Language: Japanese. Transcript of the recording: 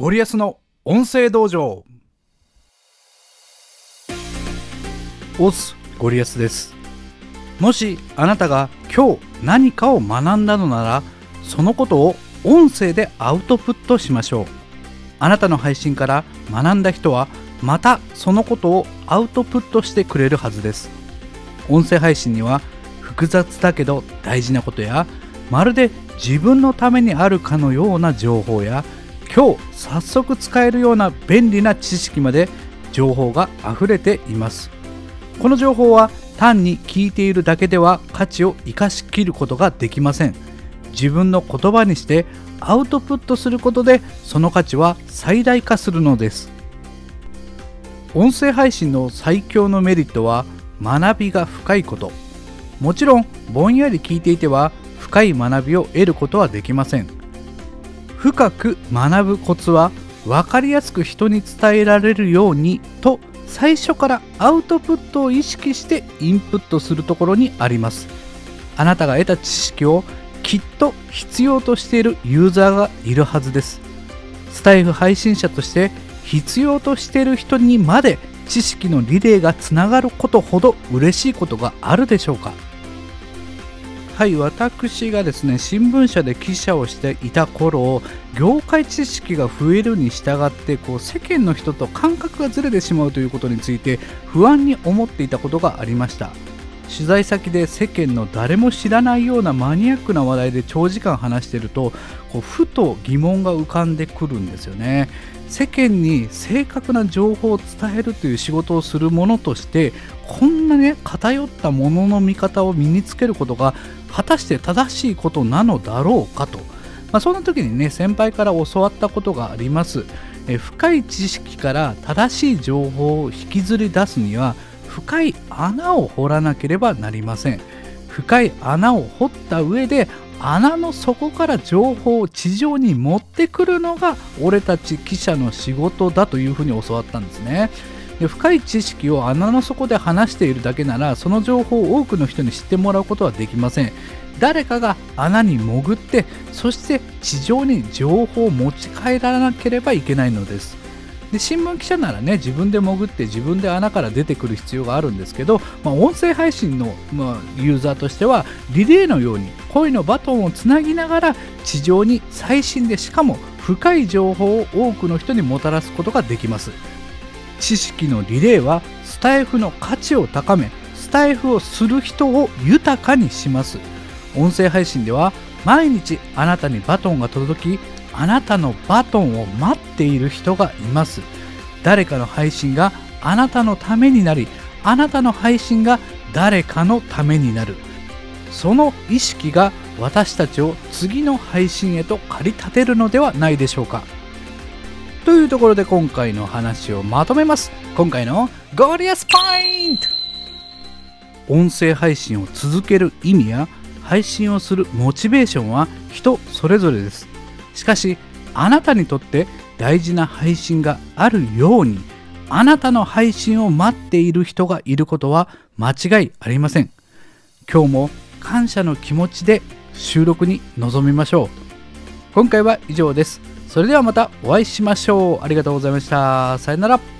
ゴリアスの音声道場。オスゴリアスです。もしあなたが今日何かを学んだのならそのことを音声でアウトプットしましょう。あなたの配信から学んだ人はまたそのことをアウトプットしてくれるはずです。音声配信には複雑だけど大事なことやまるで自分のためにあるかのような情報や今日早速使えるような便利な知識まで情報が溢れています。この情報は単に聞いているだけでは価値を生かしきることができません。自分の言葉にしてアウトプットすることでその価値は最大化するのです。音声配信の最強のメリットは学びが深いこと。もちろんぼんやり聞いていては深い学びを得ることはできません。深く学ぶコツは分かりやすく人に伝えられるようにと最初からアウトプットを意識してインプットするところにあります。あなたが得た知識をきっと必要としているユーザーがいるはずです。スタイフ配信者として必要としている人にまで知識のリレーがつながることほど嬉しいことがあるでしょうか？はい私がですね新聞社で記者をしていた頃業界知識が増えるに従ってこう世間の人と感覚がずれてしまうということについて不安に思っていたことがありました。取材先で世間の誰も知らないようなマニアックな話題で長時間話してるとこうふと疑問が浮かんでくるんですよね。世間に正確な情報を伝えるという仕事をする者としてこんなね偏ったものの見方を身につけることが果たして正しいことなのだろうかと、まあ、そんな時にね先輩から教わったことがあります。え深い知識から正しい情報を引きずり出すには深い穴を掘らなければなりません。深い穴を掘った上で穴の底から情報を地上に持ってくるのが俺たち記者の仕事だというふうに教わったんですね。で深い知識を穴の底で話しているだけならその情報を多くの人に知ってもらうことはできません。誰かが穴に潜ってそして地上に情報を持ち帰らなければいけないのです。で新聞記者ならね自分で潜って自分で穴から出てくる必要があるんですけど、まあ、音声配信の、まあ、ユーザーとしてはリレーのように恋のバトンをつなぎながら地上に最新でしかも深い情報を多くの人にもたらすことができます。知識のリレーはスタイフの価値を高めスタイフをする人を豊かにします。音声配信では毎日あなたにバトンが届きあなたのバトンを待っている人がいます。誰かの配信があなたのためになりあなたの配信が誰かのためになる。その意識が私たちを次の配信へと駆り立てるのではないでしょうか。というところで今回の話をまとめます。今回のゴリアスポイント。音声配信を続ける意味や配信をするモチベーションは人それぞれです。しかしあなたにとって大事な配信があるようにあなたの配信を待っている人がいることは間違いありません。今日も感謝の気持ちで収録に臨みましょう。今回は以上です。それではまたお会いしましょう。ありがとうございました。さよなら。